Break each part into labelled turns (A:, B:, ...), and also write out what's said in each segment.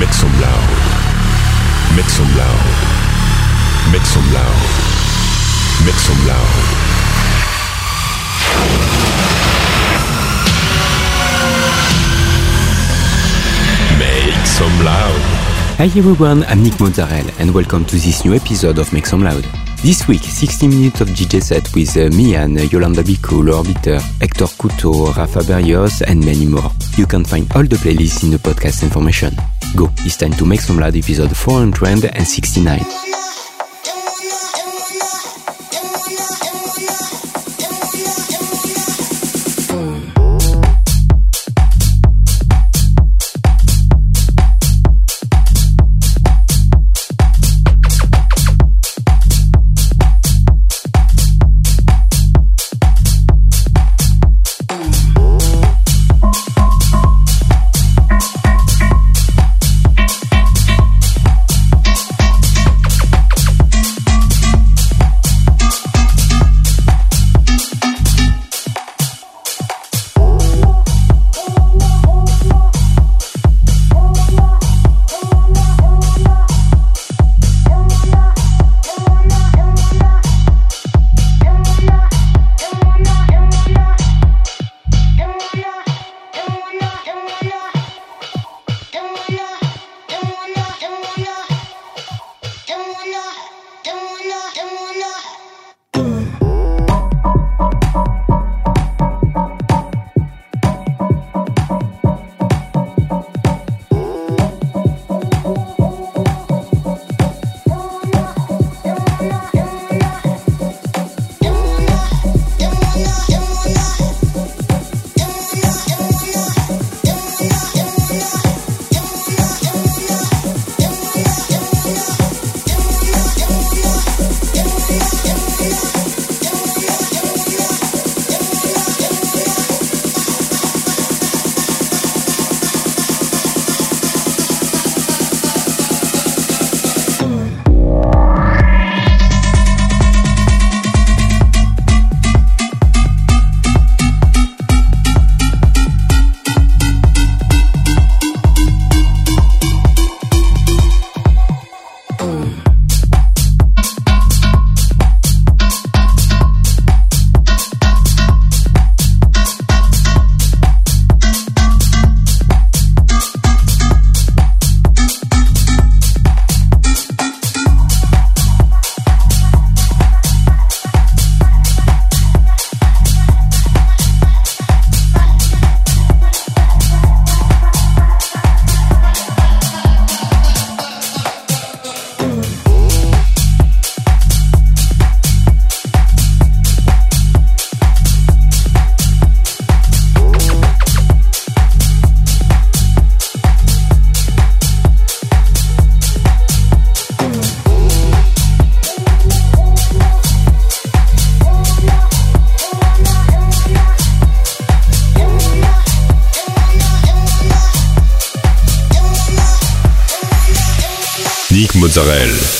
A: Make some loud. Make some loud. Make some loud. Make some loud. Make some loud.
B: Hi everyone, I'm Nick Mozzarella and welcome to this new episode of Make Some Loud. This week, 60 minutes of DJ set with uh, Mian, Yolanda Bicol, Orbiter, Hector Couto, Rafa Berrios and many more. You can find all the playlists in the podcast information. Go, it's time to Make Some Loud episode 469.
A: Mozzarella.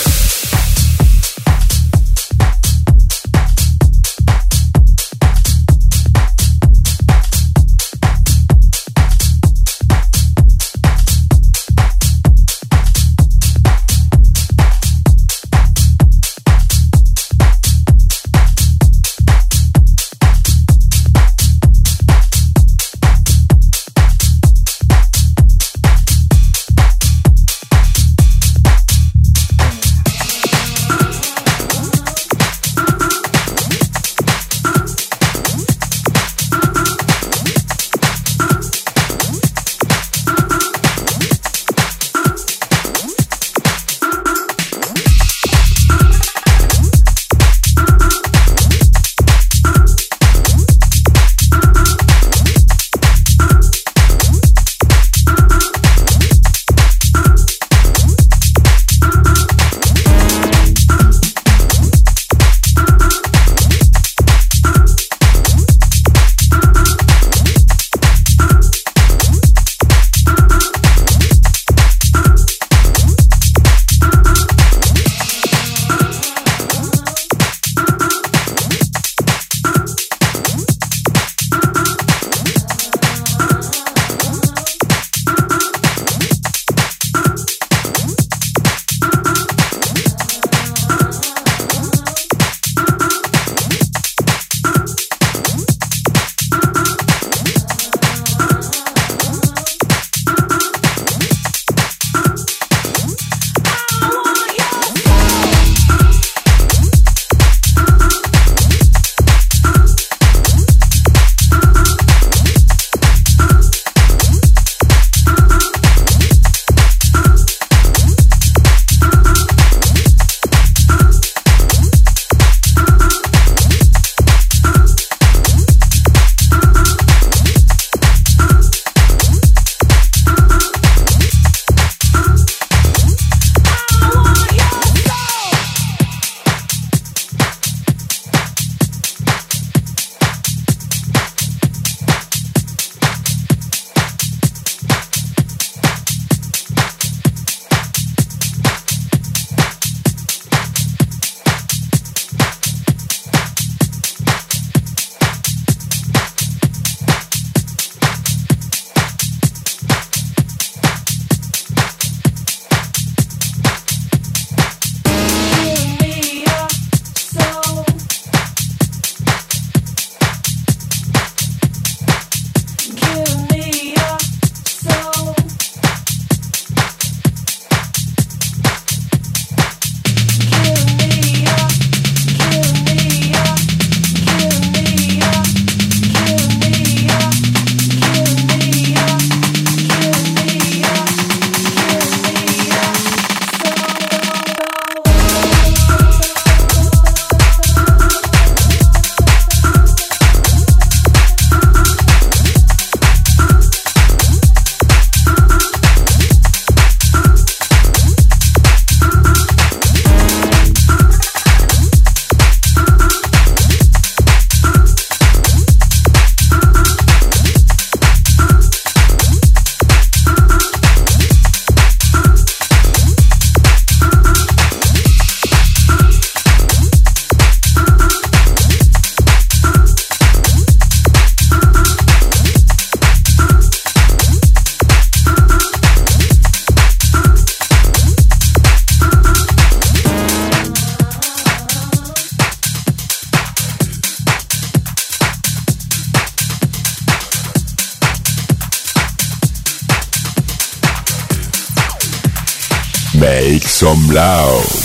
A: Loud.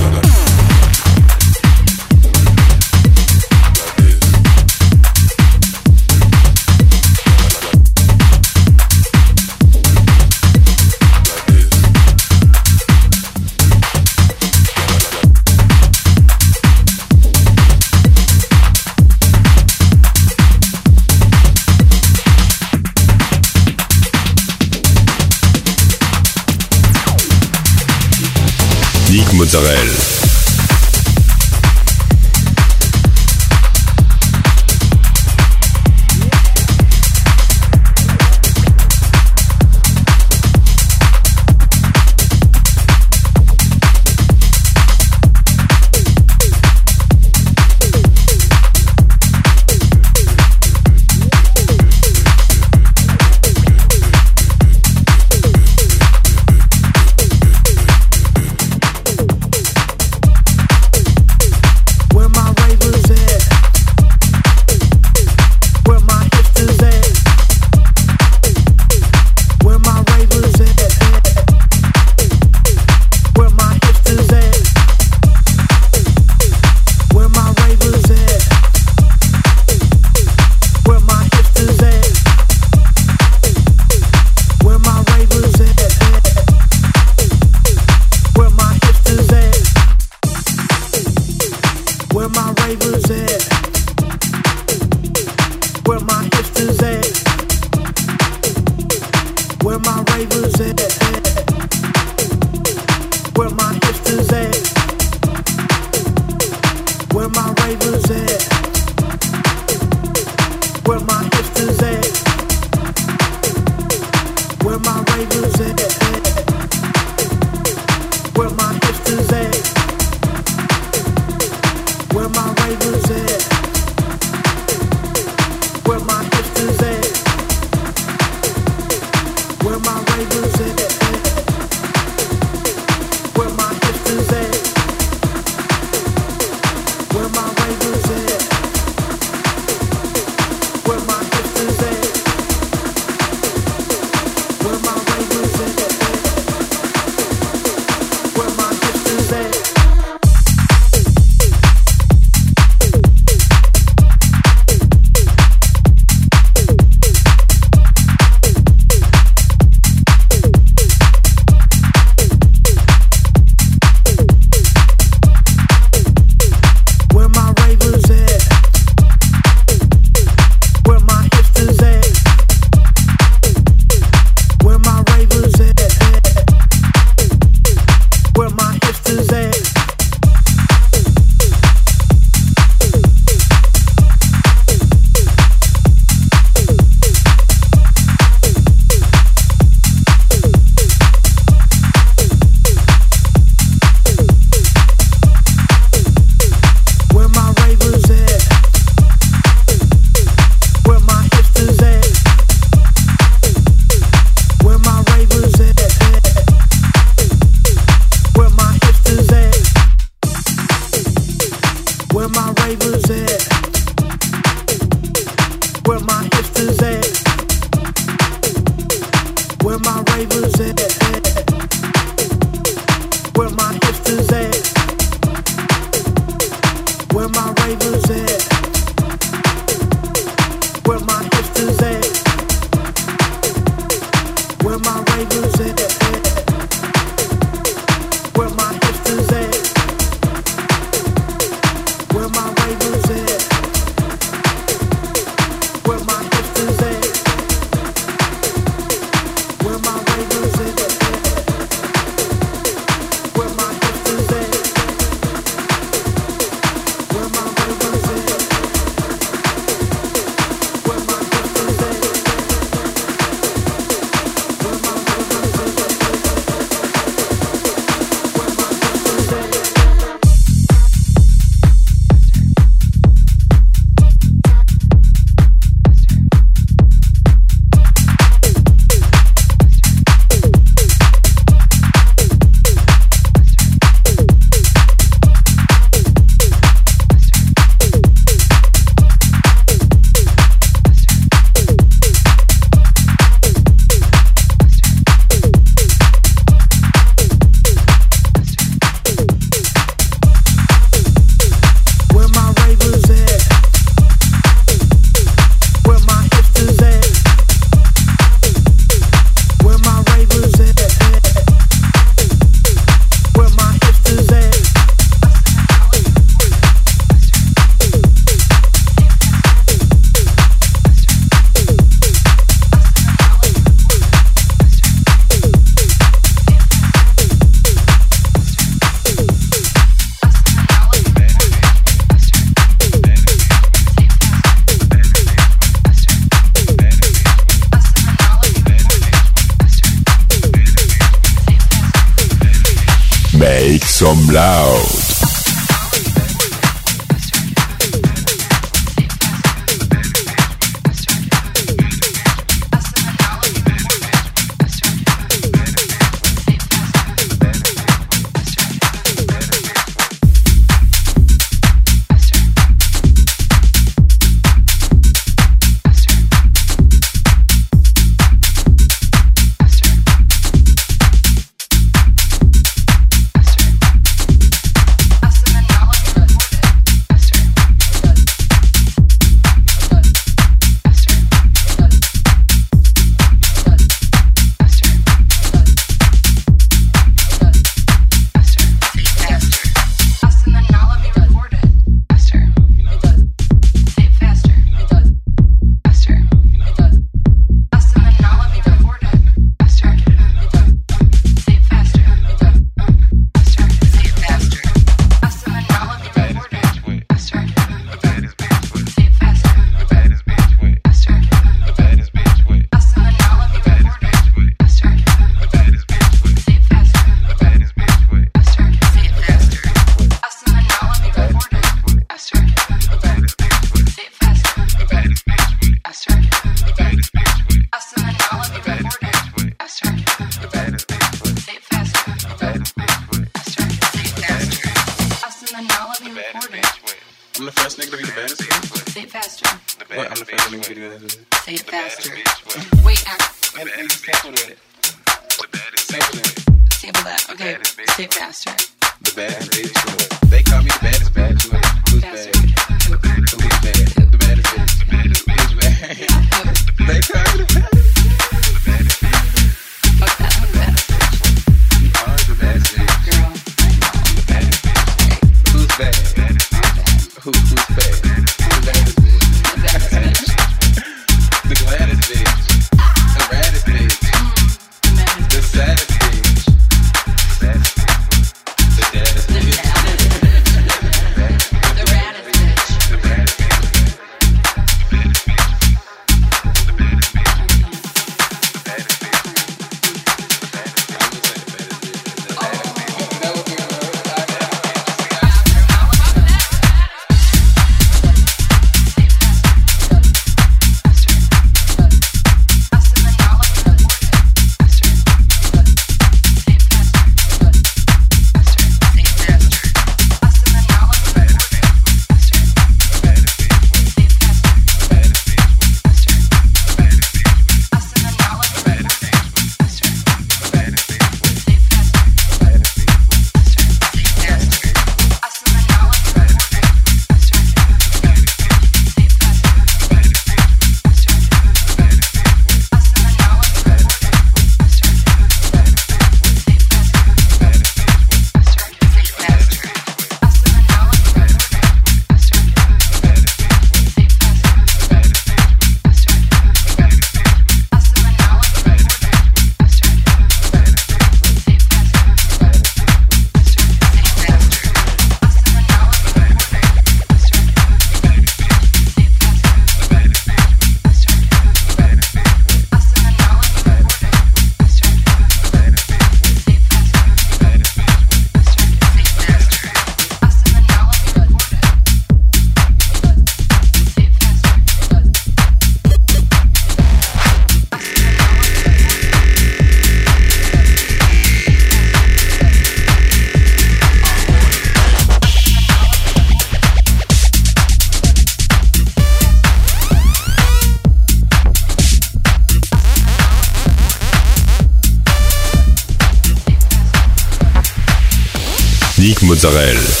A: Mozzarella.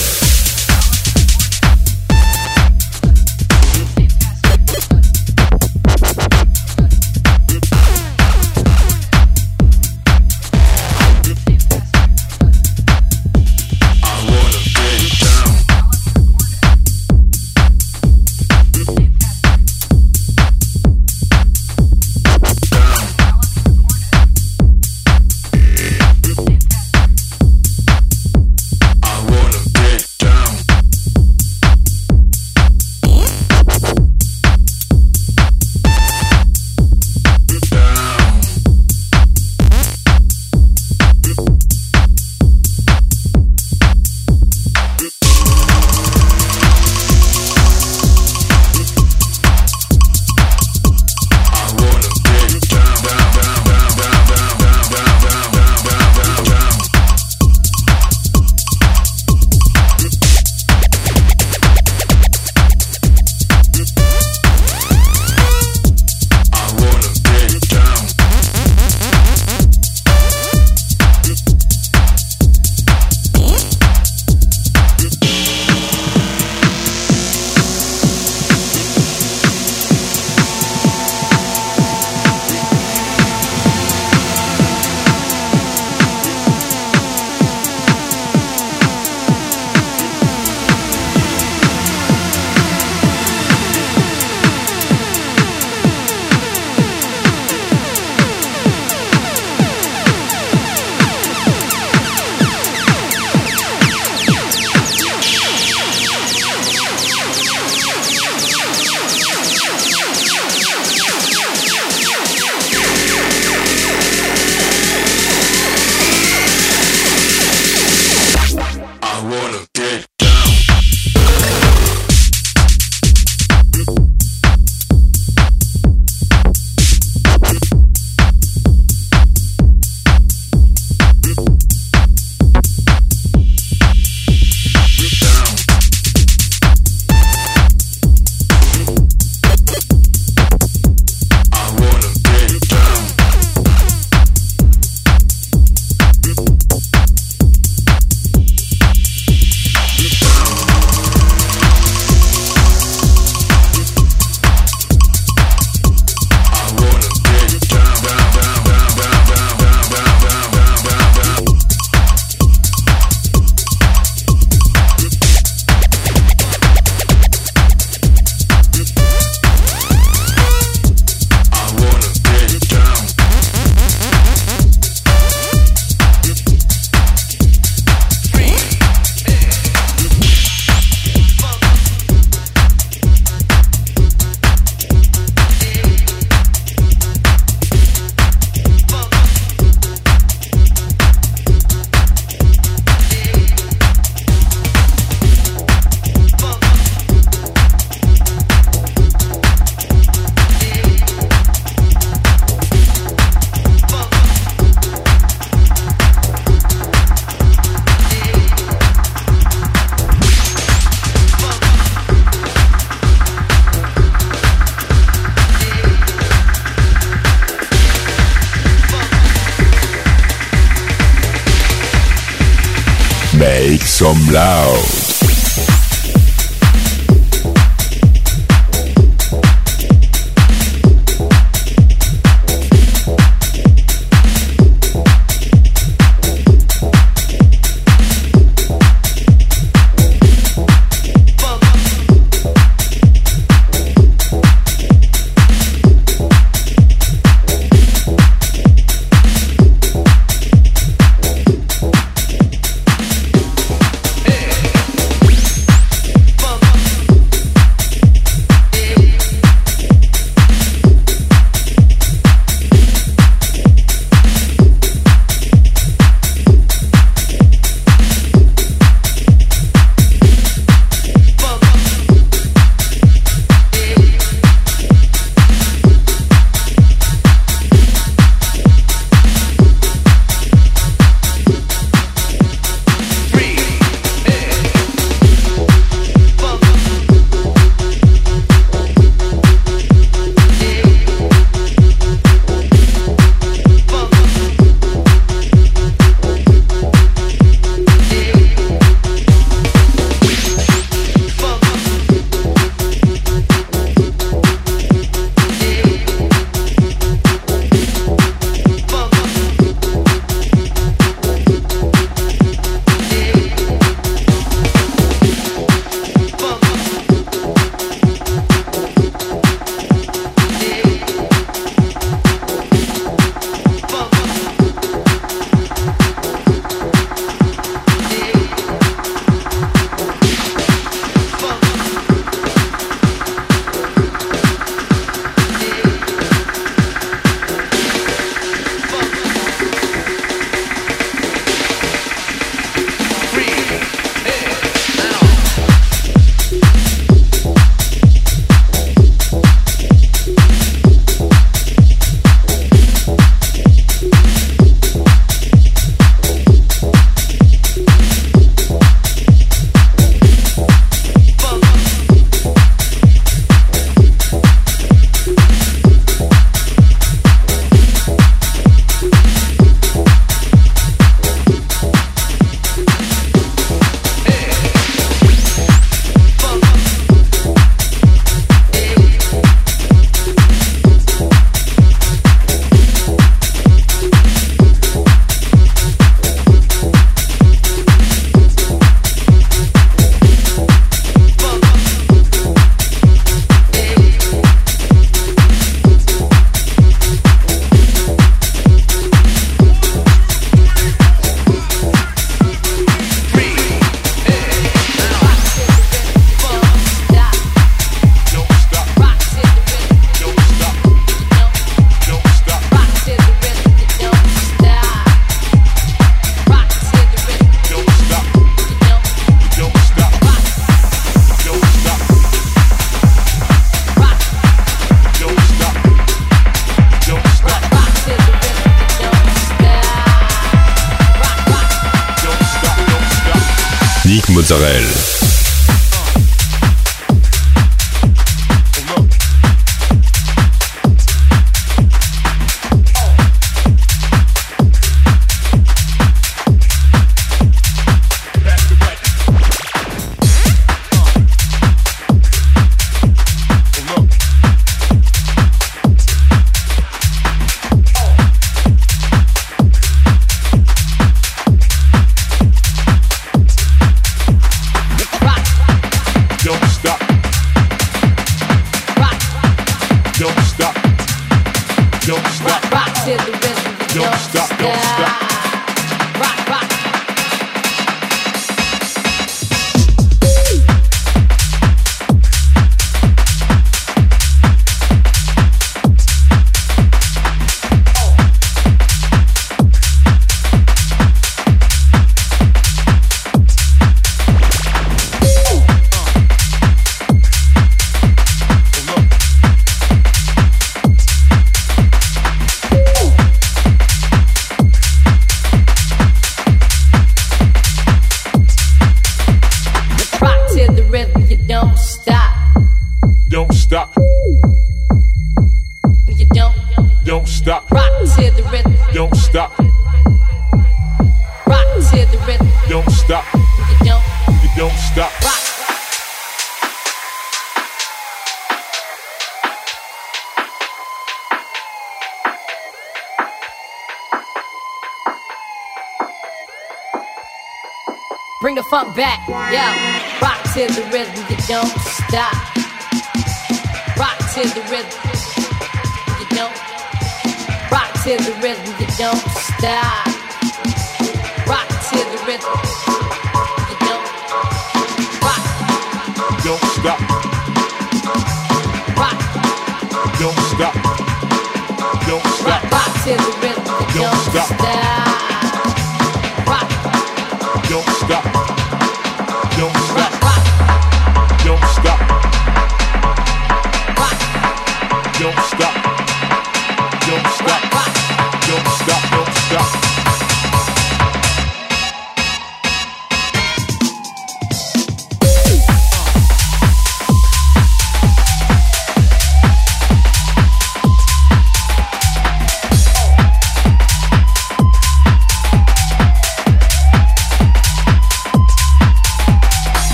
C: I wanna dead.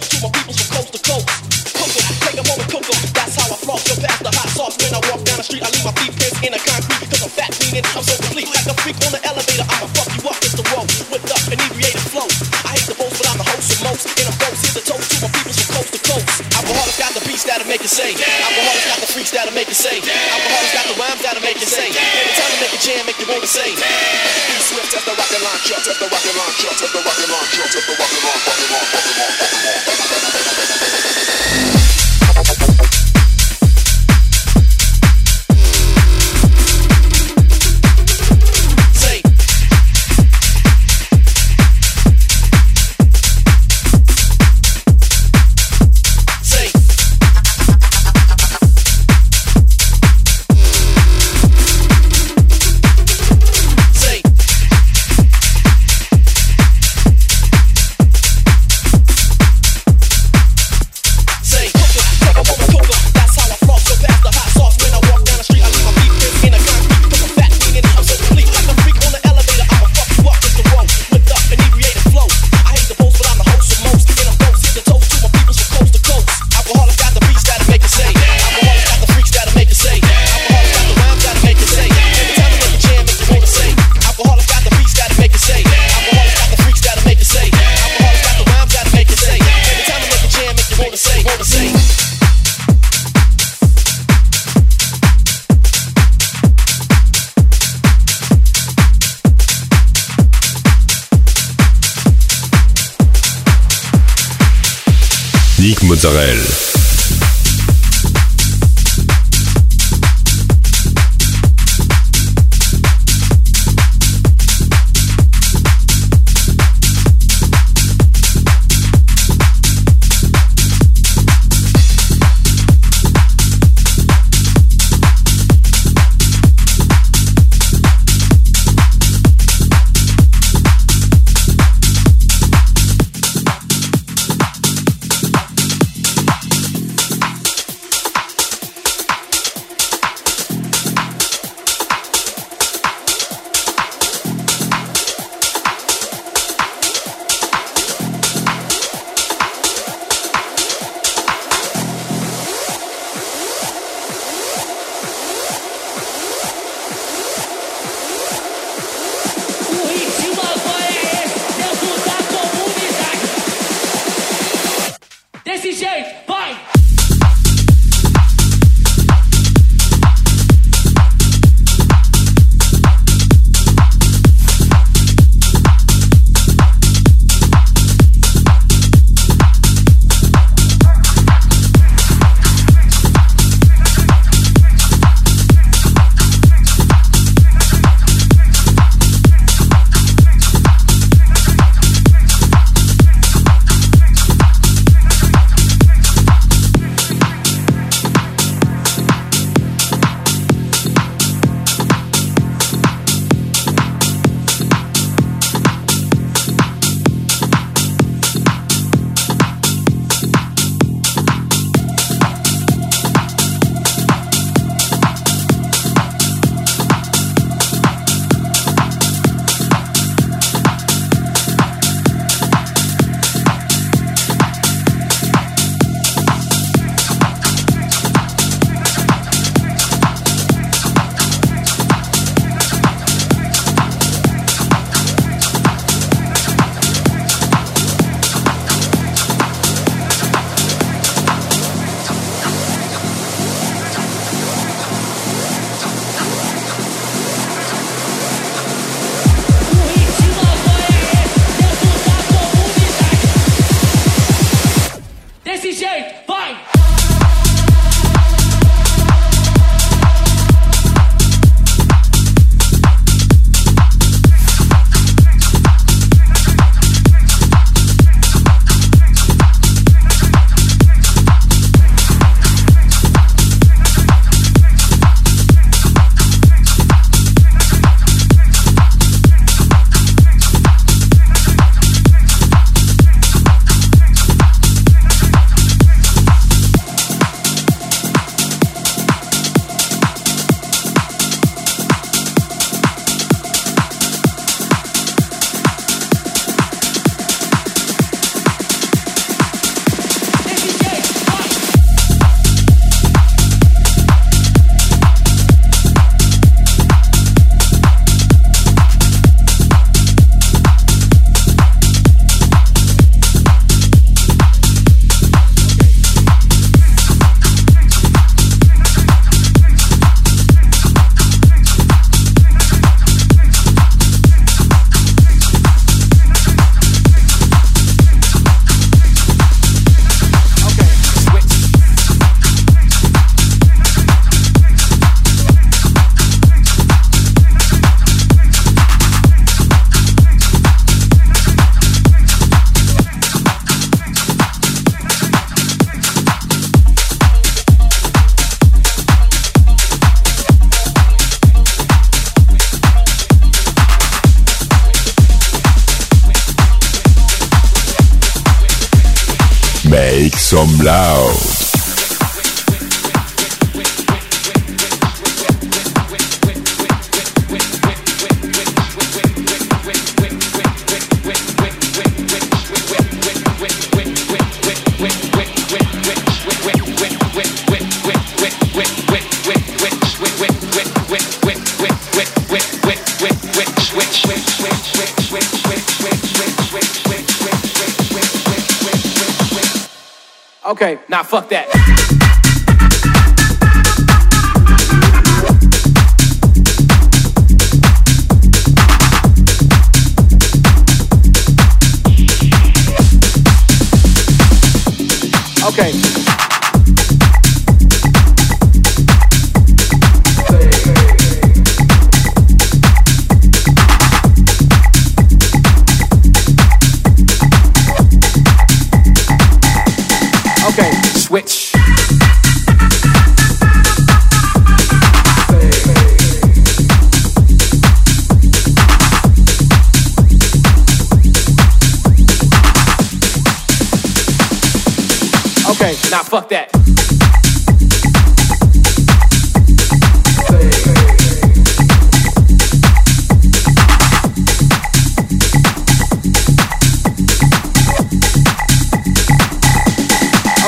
C: so to a
D: Nah, fuck that.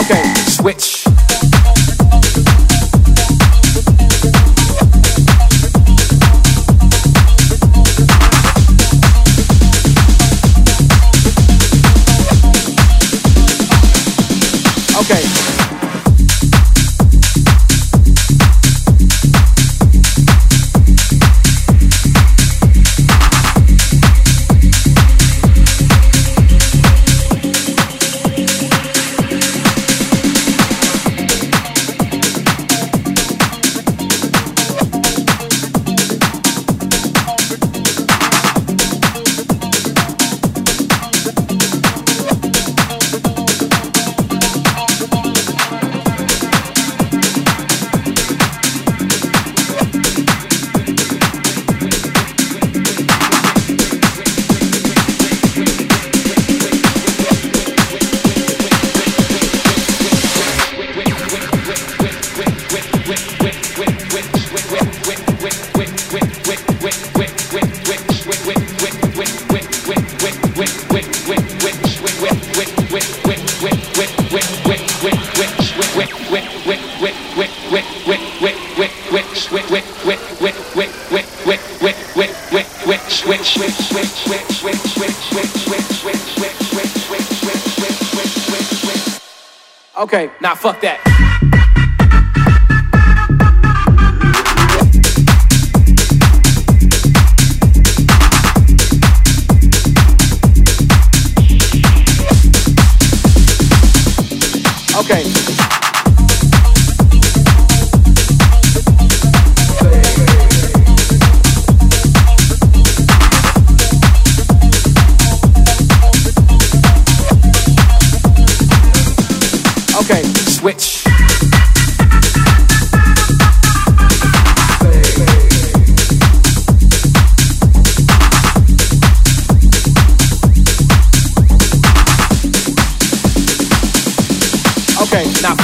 D: Okay, switch.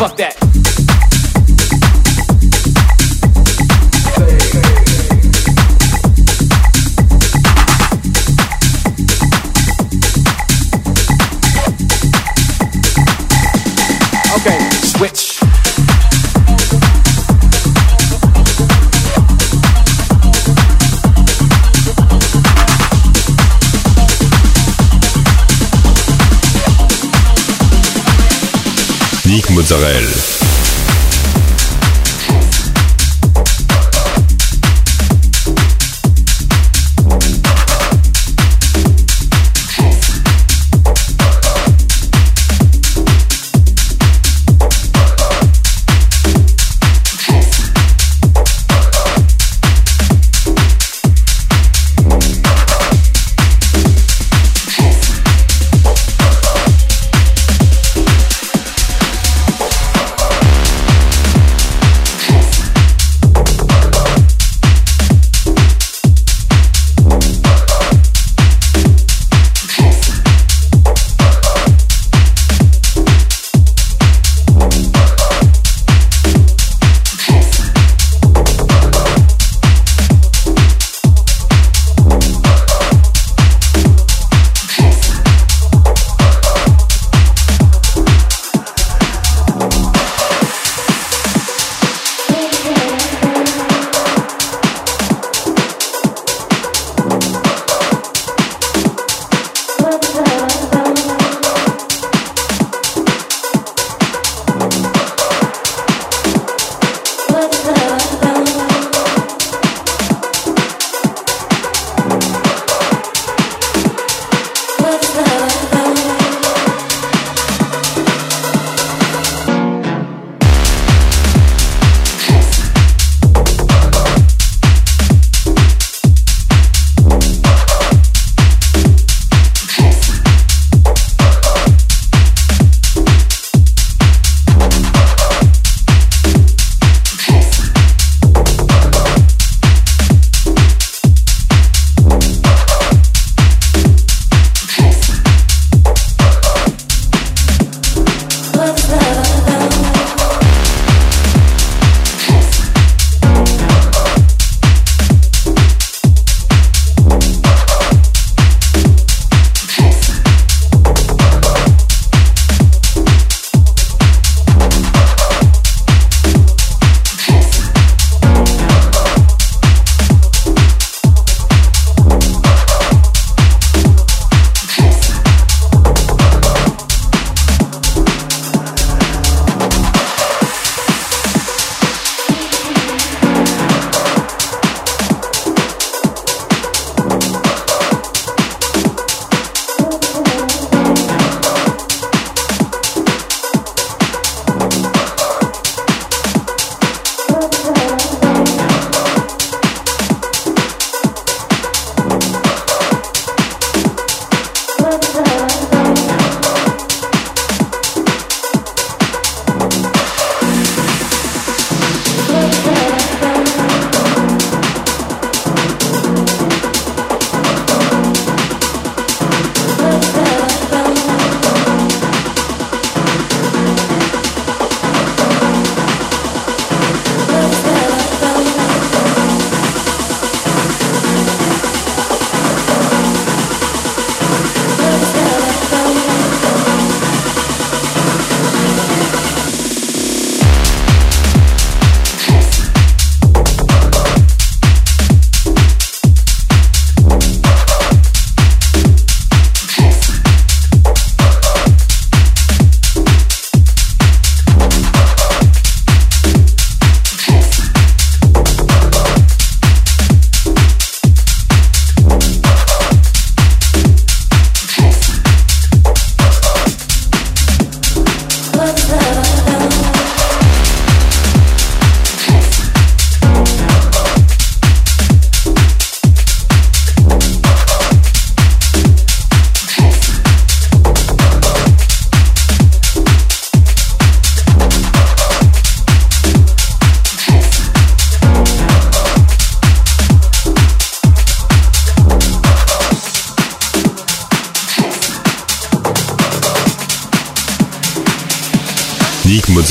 D: Fuck that. Mozzarella. Mozzarella.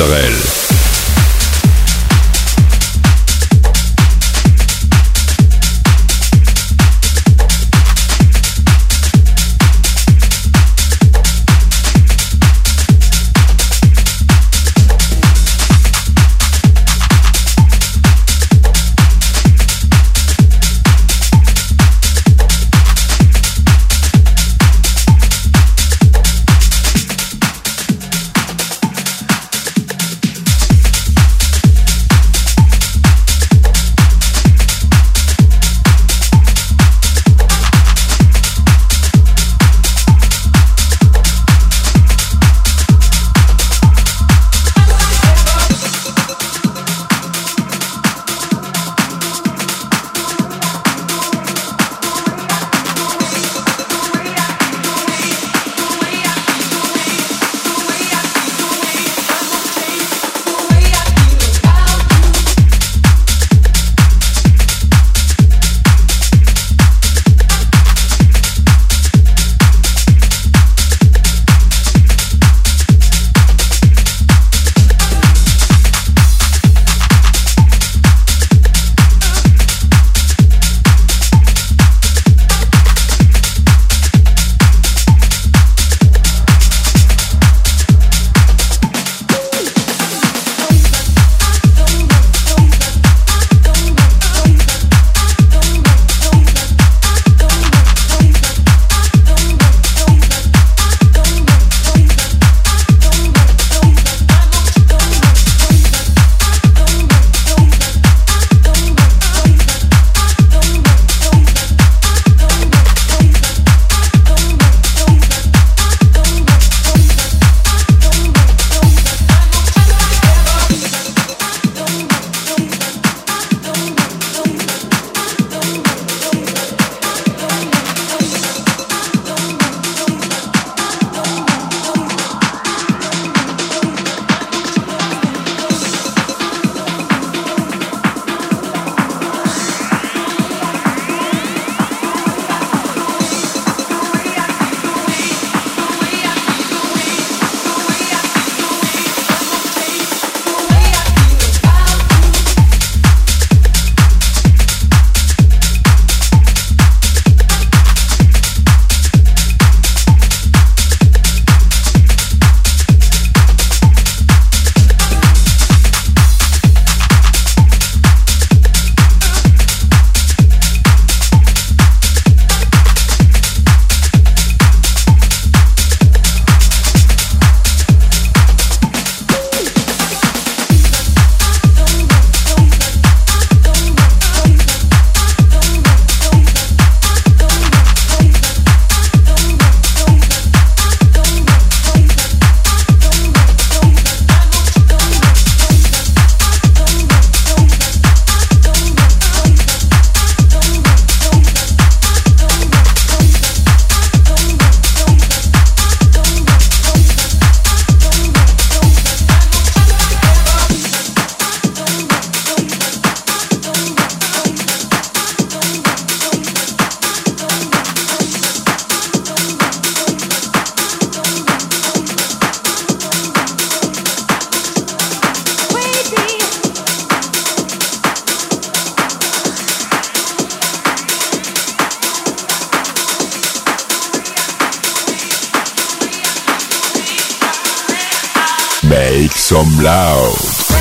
D: Nick Make some
A: loud.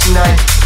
E: Tonight.